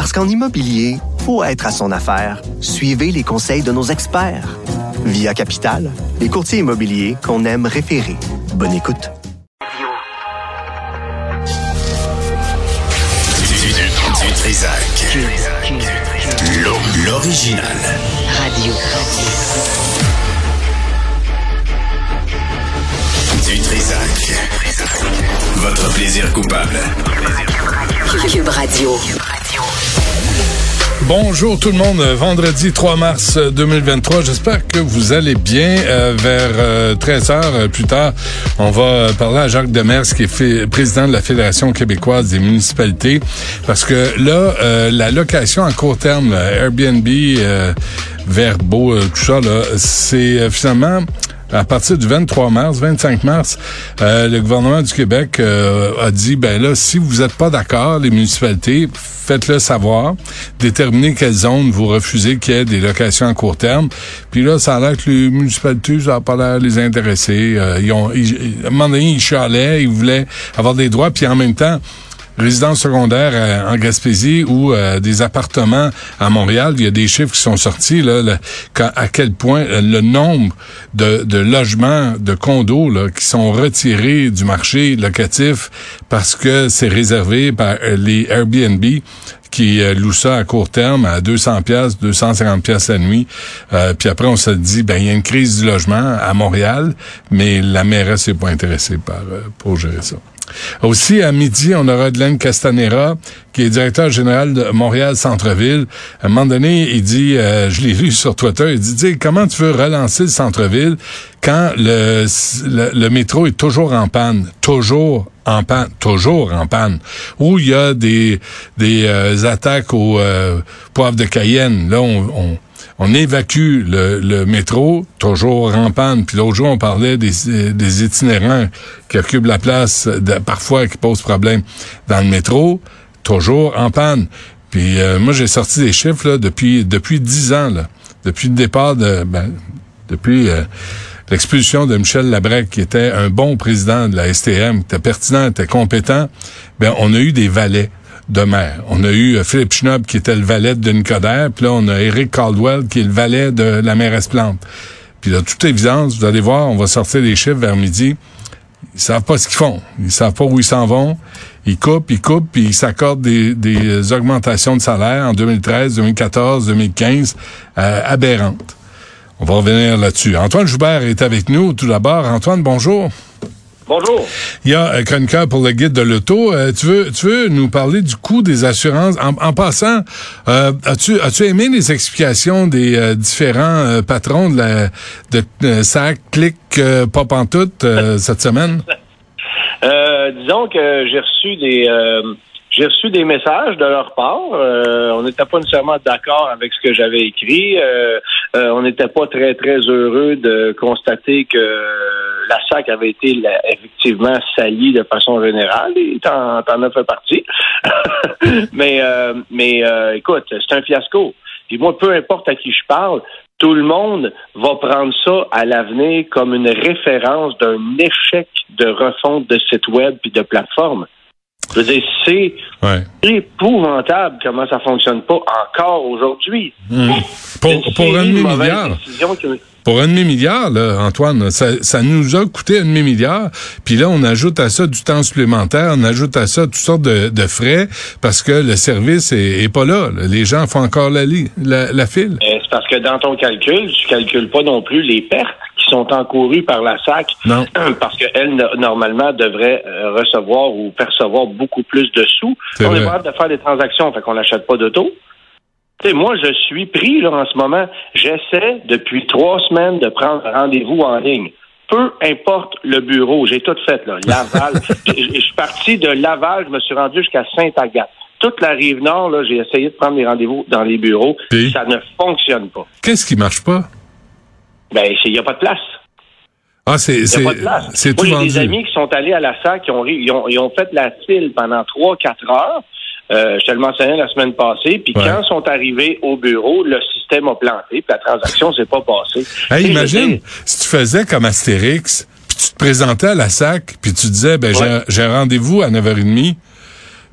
Parce qu'en immobilier, faut être à son affaire. Suivez les conseils de nos experts. Via Capital, les courtiers immobiliers qu'on aime référer. Bonne écoute. Du Trisac. L'original. Radio. Du Trisac. Votre plaisir coupable. Cube Radio. Bonjour tout le monde, vendredi 3 mars 2023. J'espère que vous allez bien. Euh, vers 13 heures euh, plus tard, on va parler à Jacques Demers, qui est président de la Fédération québécoise des municipalités, parce que là, euh, la location à court terme, Airbnb, Verbo, tout ça, c'est finalement à partir du 23 mars, 25 mars, euh, le gouvernement du Québec euh, a dit, ben là, si vous n'êtes pas d'accord, les municipalités, faites-le savoir, déterminez quelles zones vous refusez qu'il y ait des locations à court terme. Puis là, ça a l'air que les municipalités, ça n'a pas l'air les intéresser. Euh, ils ont, ils, à un moment donné, ils chialaient, ils voulaient avoir des droits, puis en même temps, résidence secondaire euh, en Gaspésie ou euh, des appartements à Montréal. Il y a des chiffres qui sont sortis, là, à quel point euh, le nombre de, de logements, de condos là, qui sont retirés du marché locatif parce que c'est réservé par les Airbnb qui louent ça à court terme à 200 pièces, 250 pièces la nuit. puis après, on se dit, ben il y a une crise du logement à Montréal, mais la mairesse n'est pas intéressée par pour gérer ça. Aussi, à midi, on aura Glenn Castanera, qui est directeur général de Montréal Centre-Ville. À un moment donné, il dit, euh, je l'ai lu sur Twitter, il dit, comment tu veux relancer le centre-ville quand le, métro est toujours en panne, toujours en panne, toujours en panne, où il y a des, euh, attaques au euh, poivre de Cayenne. Là, on on évacue le, métro, toujours en panne. Puis l'autre jour, on parlait des, des itinérants qui occupent la place, de, parfois qui posent problème dans le métro, toujours en panne. Puis euh, moi, j'ai sorti des chiffres là, depuis depuis dix ans, là, depuis le départ de, ben, depuis euh, l'expulsion de Michel Labrec, qui était un bon président de la STM, qui était pertinent, était compétent. Ben, on a eu des valets de. On a eu euh, Philippe Schnob qui était le valet de Nicodère, puis là on a Eric Caldwell qui est le valet de la mairesse Plante. Puis de toute évidence, vous allez voir, on va sortir les chiffres vers midi. Ils savent pas ce qu'ils font. Ils savent pas où ils s'en vont. Ils coupent, ils coupent, puis ils s'accordent des, des, augmentations de salaire en 2013, 2014, 2015 euh, aberrantes. On va revenir là-dessus. Antoine Joubert est avec nous. Tout d'abord, Antoine, bonjour. Bonjour. Il y a un chroniqueur pour le guide de l'auto. Euh, tu veux, tu veux nous parler du coût des assurances? En, en passant euh, As-tu, as-tu aimé les explications des euh, différents euh, patrons de la de SAC, Clic, Pop en tout cette semaine? Disons que j'ai reçu des j'ai reçu des messages de leur part. Euh, on n'était pas nécessairement d'accord avec ce que j'avais écrit. Euh, euh, on n'était pas très, très heureux de constater que la SAC avait été effectivement salie de façon générale. Et t'en, t'en as fait partie. mais mais écoute, c'est un fiasco. Puis moi, peu importe à qui je parle, tout le monde va prendre ça à l'avenir comme une référence d'un échec de refonte de site web puis de plateforme. Je veux dire, c'est épouvantable comment ça fonctionne pas encore aujourd'hui. Mmh. Pour, pour un demi-milliard. Pour un demi-milliard, là, Antoine, ça, ça, nous a coûté un demi-milliard. Puis là, on ajoute à ça du temps supplémentaire, on ajoute à ça toutes sortes de, de frais parce que le service est, est, pas là. Les gens font encore la, la, la file. Euh, c'est parce que dans ton calcul, tu calcules pas non plus les pertes sont encourus par la SAC non. parce qu'elle, normalement, devrait euh, recevoir ou percevoir beaucoup plus de sous. On est capable de faire des transactions, fait qu'on n'achète pas d'auto. Sais, moi, je suis pris là, en ce moment. J'essaie depuis trois semaines de prendre rendez-vous en ligne. Peu importe le bureau, j'ai tout fait là. Laval, je suis parti de Laval, je me suis rendu jusqu'à Sainte-Agathe. toute la rive nord, là, j'ai essayé de prendre des rendez-vous dans les bureaux. Puis? Ça ne fonctionne pas. Qu'est-ce qui marche pas? Ben, il n'y a pas de place. Ah, c'est, Il n'y c'est, a pas de place. c'est Moi, tout j'ai des amis qui sont allés à la SAC, qui ont, ils ont, ils ont fait la file pendant 3-4 heures. Euh, je te le mentionnais la semaine passée. Puis Ouais. quand ils sont arrivés au bureau, le système a planté, puis la transaction s'est pas passée. Hey, imagine, si tu faisais comme Astérix, puis tu te présentais à la SAC, puis tu disais, ben, j'ai- Ouais. j'ai un rendez-vous à 9h30.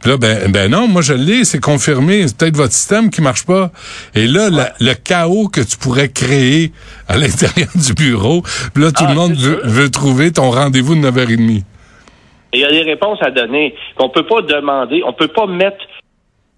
Puis là, ben, ben non, moi je l'ai, c'est confirmé, c'est peut-être votre système qui marche pas. Et là, la- le chaos que tu pourrais créer à l'intérieur du bureau, puis là, tout Ah, le monde c'est veut, veut trouver ton rendez-vous de 9h30. Il y a des réponses à donner. On peut pas demander, on peut pas mettre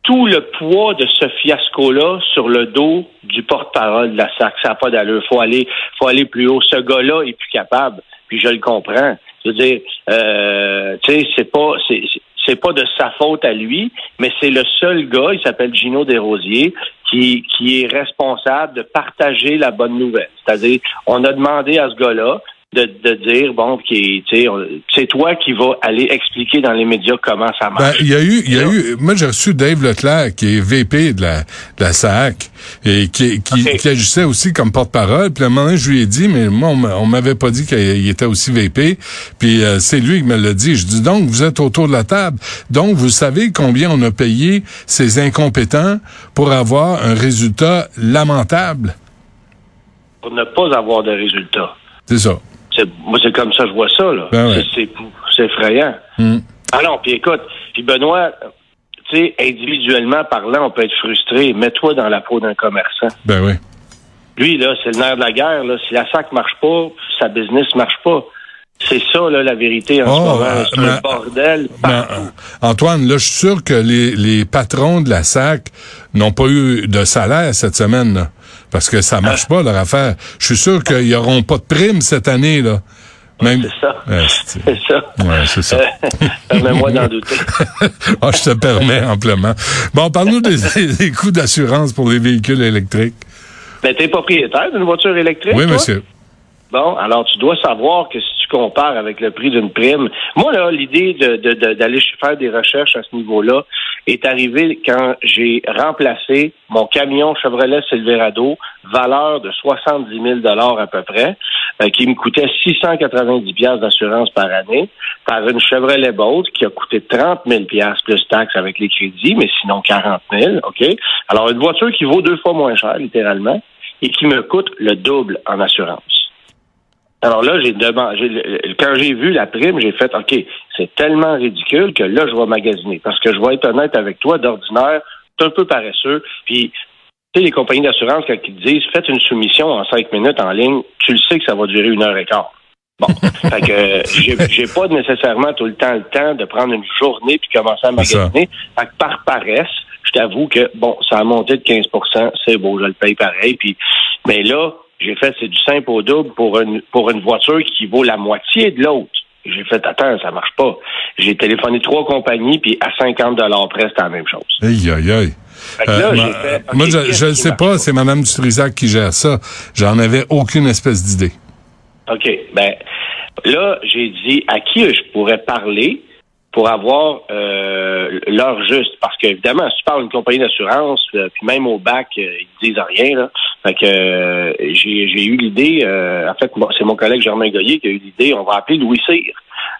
tout le poids de ce fiasco-là sur le dos du porte-parole de la SAC. Ça n'a pas d'allure. Faut aller, faut aller plus haut. Ce gars-là est plus capable. Puis je le comprends. Je veux dire, euh, tu sais, c'est pas, c'est, c'est pas de sa faute à lui, mais c'est le seul gars, il s'appelle Gino Desrosiers, qui, qui est responsable de partager la bonne nouvelle. C'est-à-dire, on a demandé à ce gars-là de, de dire, bon, qui, c'est toi qui vas aller expliquer dans les médias comment ça Ben, marche. il y a eu, il y a eu, moi j'ai reçu Dave Leclerc, qui est VP de la, de la SAC, et qui, qui, qui agissait aussi comme porte-parole. Puis à un moment donné, je lui ai dit, mais moi, on m'a- on m'avait pas dit qu'il était aussi VP. Puis euh, c'est lui qui me l'a dit. Je dis, donc, vous êtes autour de la table. Donc, vous savez combien on a payé ces incompétents pour avoir un résultat lamentable? Pour ne pas avoir de résultats. C'est ça. C'est- moi, c'est comme ça que je vois ça, là. Ben ouais. C'est- effrayant. Ah non, puis écoute, puis Benoît, tu sais, individuellement parlant, on peut être frustré. Mets-toi dans la peau d'un commerçant. Ben oui. Lui, là, c'est le nerf de la guerre. Là. Si la SAC marche pas, sa business marche pas. C'est ça, là, la vérité en Oh, ce moment. euh, C'est un bordel. Partout. euh, Antoine, là, je suis sûr que les, les patrons de la SAC n'ont pas eu de salaire cette semaine, là, parce que ça marche pas, leur affaire. Je suis sûr qu'ils n'auront pas de prime cette année, là. Même... C'est ça. Ouais, c'est ça. ouais, c'est ça. Euh, Permets-moi d'en douter. Ah, je te permets amplement. Bon, parle-nous des, des coûts d'assurance pour les véhicules électriques. Mais t'es propriétaire d'une voiture électrique? Oui, toi? monsieur. Bon, alors tu dois savoir que si tu compares avec le prix d'une prime, moi là, l'idée de, de- de- d'aller faire des recherches à ce niveau-là est arrivée quand j'ai remplacé mon camion Chevrolet Silverado, valeur de 70 000 dollars à peu près, euh, qui me coûtait 690 pièces d'assurance par année, par une Chevrolet Bolt qui a coûté 30 000 pièces plus taxes avec les crédits, mais sinon 40 000, ok? Alors une voiture qui vaut deux fois moins cher, littéralement, et qui me coûte le double en assurance. Alors là, j'ai demandé, quand j'ai vu la prime, j'ai fait, OK, c'est tellement ridicule que là, je vais magasiner. Parce que je vais être honnête avec toi, d'ordinaire, c'est un peu paresseux. Puis, tu sais, les compagnies d'assurance, quand ils te disent, faites une soumission en cinq minutes en ligne, tu le sais que ça va durer une heure et quart. Bon, fait que euh, j'ai j'ai pas nécessairement tout le temps le temps de prendre une journée puis commencer à ça. magasiner. Fait que par paresse, je t'avoue que bon, ça a monté de 15% c'est beau, je le paye pareil. Puis, mais là, j'ai fait c'est du simple au double pour une pour une voiture qui vaut la moitié de l'autre. J'ai fait attends, ça marche pas. J'ai téléphoné trois compagnies puis à 50 dollars près, c'était la même chose. Aïe, aïe, aïe. Là, Euh, ma- fait, moi, je ne sais marche pas, c'est Mme Dutrisac qui gère ça. J'en avais aucune espèce d'idée. OK. Ben, là, j'ai dit à qui je pourrais parler pour avoir euh, l'heure juste. Parce qu'évidemment, si tu parles d'une compagnie d'assurance, euh, puis même au bac, euh, ils disent rien. Là. Fait que euh, j'ai eu l'idée, en fait, c'est mon collègue Germain Goyer qui a eu l'idée, on va appeler Louis Cyr.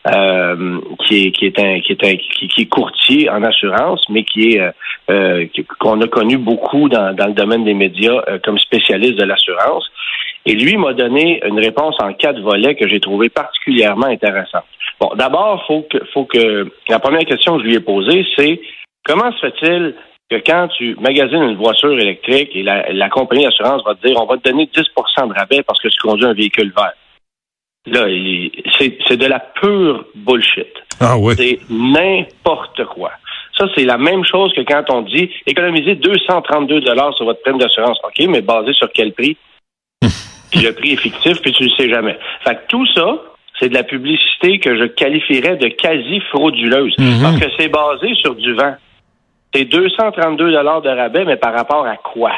Euh, qui est qui est un qui est un qui, est courtier en assurance, mais qui est euh, euh, qu'on a connu beaucoup dans, dans le domaine des médias comme spécialiste de l'assurance. Et lui m'a donné une réponse en quatre volets que j'ai trouvé particulièrement intéressante. Bon, d'abord, faut que, faut que la première question que je lui ai posée, c'est comment se fait-il que quand tu magasines une voiture électrique et la, la compagnie d'assurance va te dire on va te donner 10% de rabais parce que tu conduis un véhicule vert. Là, c'est de la pure bullshit. Ah oui. C'est n'importe quoi. Ça, c'est la même chose que quand on dit économiser 232 dollars sur votre prime d'assurance. OK, mais basé sur quel prix? puis le prix est fictif, puis tu le sais jamais. Fait que tout ça, c'est de la publicité que je qualifierais de quasi frauduleuse. Mhm. Parce que c'est basé sur du vent. C'est 232 dollars de rabais, mais par rapport à quoi?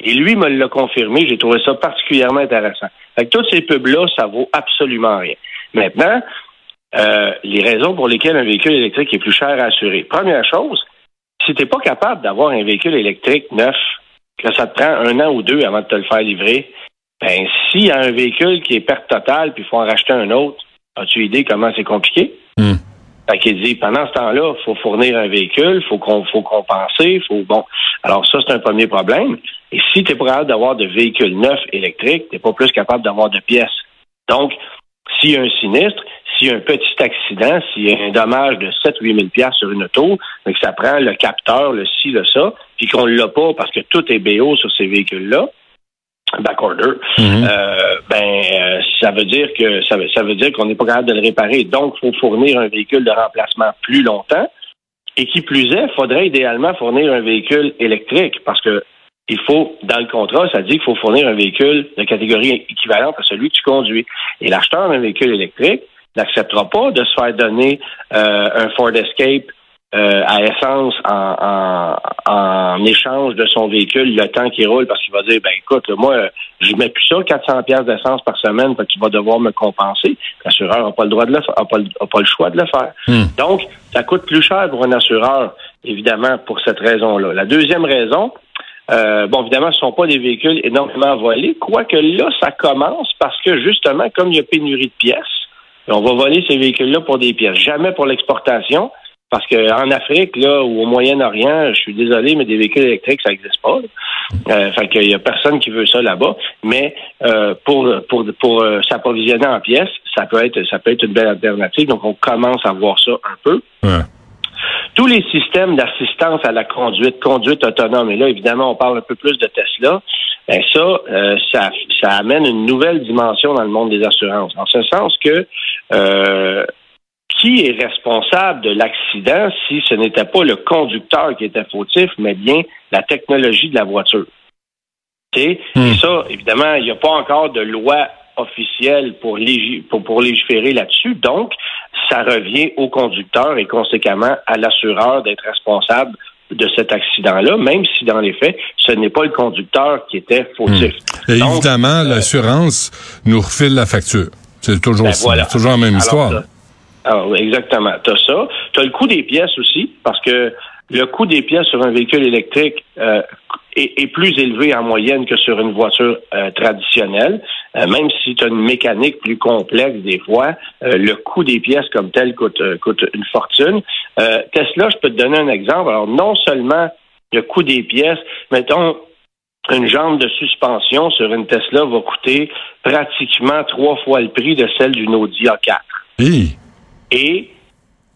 Et lui me l'a confirmé. J'ai trouvé ça particulièrement intéressant. Fait que toutes ces pubs-là, ça vaut absolument rien. Maintenant, euh, les raisons pour lesquelles un véhicule électrique est plus cher à assurer. Première chose, si tu n'es pas capable d'avoir un véhicule électrique neuf, que ça te prend un an ou deux avant de te le faire livrer, ben, s'il y a un véhicule qui est perte totale, puis il faut en racheter un autre, as-tu idée comment c'est compliqué? Hmm. Fait qu'il dit, pendant ce temps-là, faut fournir un véhicule, faut qu'on faut compenser, faut bon. Alors ça, c'est un premier problème. Et si tu es pas capable d'avoir de véhicules neufs électriques, tu n'es pas plus capable d'avoir de pièces. Donc, s'il y a un sinistre, s'il y a un petit accident, s'il y a un dommage de 7 8 000 pièces sur une auto, mais que ça prend le capteur, le ci, le ça, puis qu'on l'a pas parce que tout est BO sur ces véhicules-là, backorder, Mhm. euh, ben euh, ça veut dire que ça, veut- ça veut dire qu'on n'est pas capable de le réparer. Donc, il faut fournir un véhicule de remplacement plus longtemps. Et qui plus est, faudrait idéalement fournir un véhicule électrique parce que il faut, dans le contrat, ça dit qu'il faut fournir un véhicule de catégorie équivalente à celui que tu conduis. Et l'acheteur d'un véhicule électrique n'acceptera pas de se faire donner euh, un Ford Escape euh, à essence en, en, en échange de son véhicule le temps qu'il roule parce qu'il va dire ben écoute là, moi je mets plus ça 400 pièces d'essence par semaine fait que tu vas devoir me compenser. L'assureur n'a pas le droit de le faire a pas, le- a pas le choix de le faire. Hmm. donc ça coûte plus cher pour un assureur évidemment pour cette raison là la deuxième raison euh, bon, évidemment, ce ne sont pas des véhicules énormément volés, quoique là, ça commence parce que justement, comme il y a pénurie de pièces, on va voler ces véhicules-là pour des pièces, jamais pour l'exportation, parce qu'en Afrique, là, ou au Moyen-Orient, je suis désolé, mais des véhicules électriques, ça n'existe pas. Euh, fait qu'il y a personne qui veut ça là-bas. Mais euh, pour pour pour euh, s'approvisionner en pièces, ça peut être ça peut être une belle alternative. Donc on commence à voir ça un peu. Ouais. Tous les systèmes d'assistance à la conduite, conduite autonome, et là, évidemment, on parle un peu plus de Tesla, ben ça, euh, ça, ça amène une nouvelle dimension dans le monde des assurances. En ce sens que euh, qui est responsable de l'accident si ce n'était pas le conducteur qui était fautif, mais bien la technologie de la voiture? Tu sais, Hmm. Et ça, évidemment, il n'y a pas encore de loi officielle pour, légi- pour, pour légiférer là-dessus. Donc, ça revient au conducteur et conséquemment à l'assureur d'être responsable de cet accident-là, même si dans les faits, ce n'est pas le conducteur qui était fautif. Et Donc, évidemment, euh, l'assurance nous refile la facture. C'est toujours Ben ça. voilà. C'est toujours la même Alors, histoire. Alors, oui, exactement. Tu as ça. Tu as le coût des pièces aussi, parce que le coût des pièces sur un véhicule électrique euh, est, plus élevé en moyenne que sur une voiture euh, traditionnelle. Euh, même si tu as une mécanique plus complexe des fois, euh, le coût des pièces comme tel coûte, euh, coûte une fortune. Euh, Tesla, je peux te donner un exemple. Alors, non seulement le coût des pièces, mettons, une jambe de suspension sur une Tesla va coûter pratiquement trois fois le prix de celle d'une Audi A4. Hi. Et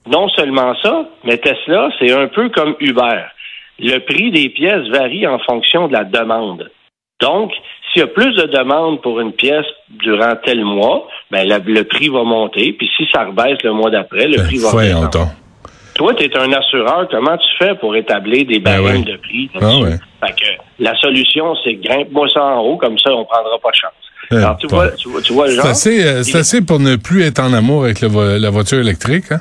non seulement ça, mais Tesla, c'est un peu comme Uber. Le prix des pièces varie en fonction de la demande. Donc, s'il y a plus de demande pour une pièce durant tel mois, ben la- le prix va monter. Puis si ça rebaisse le mois d'après, le prix va Ben, Voyons redescendre. donc. Toi, tu es un assureur. Comment tu fais pour établir des Ben barèmes oui. de prix? Ah ouais. Fait que la solution, c'est grimpe-moi ça en haut, comme ça, on prendra pas de chance. Alors, tu bon. vois, tu, vois- tu vois le C'est genre? assez, euh, c'est Il- assez pour ne plus être en amour avec le vo- la voiture électrique. Hein?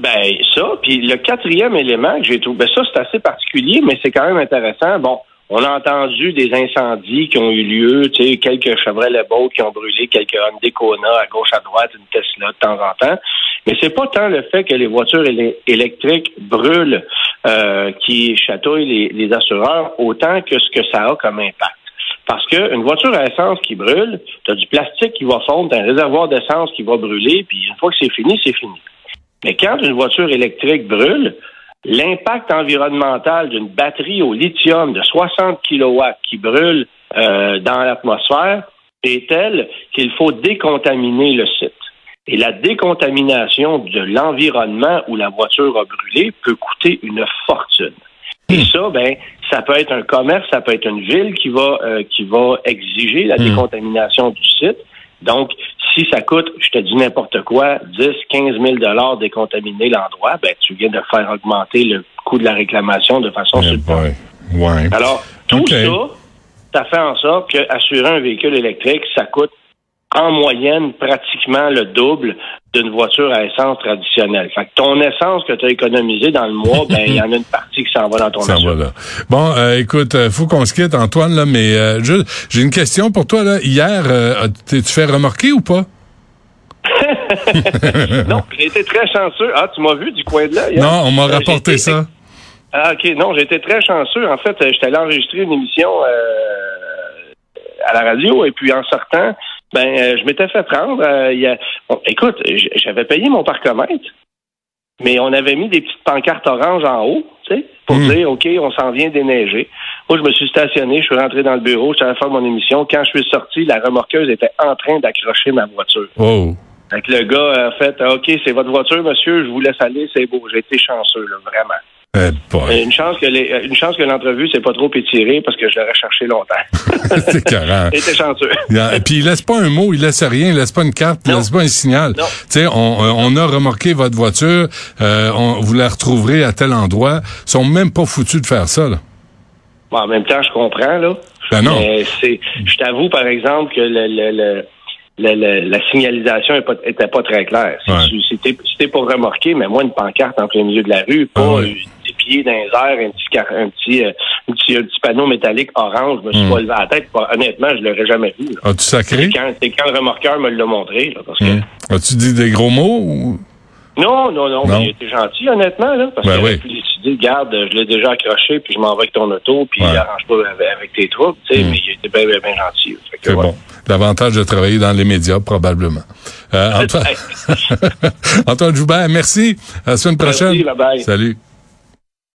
Ben, ça. Puis le quatrième élément que j'ai trouvé, ben ça, c'est assez particulier, mais c'est quand même intéressant. Bon, on a entendu des incendies qui ont eu lieu, tu sais, quelques Chevrolet Bolt qui ont brûlé, quelques Hyundai à gauche, à droite, une Tesla de temps en temps. Mais c'est pas tant le fait que les voitures éle- électriques brûlent euh, qui chatouillent les, assureurs, autant que ce que ça a comme impact. Parce qu'une voiture à essence qui brûle, tu as du plastique qui va fondre, un réservoir d'essence qui va brûler, puis une fois que c'est fini, c'est fini. Mais quand une voiture électrique brûle, l'impact environnemental d'une batterie au lithium de 60 kW qui brûle euh, dans l'atmosphère est tel qu'il faut décontaminer le site. Et la décontamination de l'environnement où la voiture a brûlé peut coûter une fortune. Et ça, ben, ça peut être un commerce, ça peut être une ville qui va euh, qui va exiger la Hmm. décontamination du site. Donc, si ça coûte, je te dis n'importe quoi, 10, 15 000 dollars décontaminer l'endroit, ben, tu viens de faire augmenter le coût de la réclamation de façon Eh substantielle. Ouais. Alors, tout Ok. ça, ça fait en sorte qu'assurer un véhicule électrique, ça coûte en moyenne pratiquement le double d'une voiture à essence traditionnelle. Fait que ton essence que tu as économisée dans le mois, ben il y en a une partie qui s'en va dans ton Ça va là. Bon, euh, écoute, euh, faut qu'on se quitte, Antoine, là, mais euh, j'ai une question pour toi. Là. Hier, euh, t'es-tu fait remarquer ou pas? non, j'ai été très chanceux. Ah, tu m'as vu du coin de l'œil. hein? Non, on m'a Euh, rapporté ça. Ah, OK. Non, j'ai été très chanceux. En fait, j'étais allé enregistrer une émission euh, à la radio et puis en sortant, ben, euh, je m'étais fait prendre. euh, il y a... bon, écoute, j'avais payé mon parcomètre, mais on avait mis des petites pancartes oranges en haut, tu sais, pour Hmm. dire, OK, on s'en vient déneiger. Moi, je me suis stationné, je suis rentré dans le bureau, je suis allé faire mon émission. Quand je suis sorti, la remorqueuse était en train d'accrocher ma voiture. Oh. Fait que le gars a fait, OK, c'est votre voiture, monsieur, je vous laisse aller, c'est beau. J'ai été chanceux, là, vraiment. Boy. Une chance que les- une chance que l'entrevue s'est pas trop étirée parce que je l'aurais cherché longtemps. C'est carré. J'étais chanceux. A- Puis il laisse pas un mot, il laisse rien, il laisse pas une carte, il Non. laisse pas un signal. Tu sais, on, euh, on a remorqué votre voiture, euh, on, vous la retrouverez à tel endroit. Ils sont même pas foutus de faire ça, là. Bon, en même temps, je comprends, là. Ben non. Mais c'est, je t'avoue, par exemple, que le, le, le- le- le- la signalisation est pas- était pas très claire. Ouais. si t'es pour remorquer, mais moi, une pancarte en plein milieu de la rue, pas Ah ouais. euh, des pieds dans les airs, un petit, car- un petit, euh, un petit, un petit panneau métallique orange, je me suis Hmm. pas levé la tête. Pas- honnêtement, je l'aurais jamais vu. As-tu sacré? C'est quand, quand le remorqueur me l'a montré, là, parce que Hum. As-tu dit des gros mots? Ou... Non, non, non, Non. mais il était gentil, honnêtement, là, parce Ben qu'il oui. pu décider, garde, je l'ai déjà accroché, puis je m'en vais avec ton auto, puis Ouais. arrange pas avec, tes troupes, tu sais, Mm. mais il était bien, bien, bien gentil. C'est ouais. bon. L'avantage de travailler dans les médias, probablement. Euh, Antoine... Antoine Joubert, merci. À la semaine Merci, prochaine. bye-bye. Salut.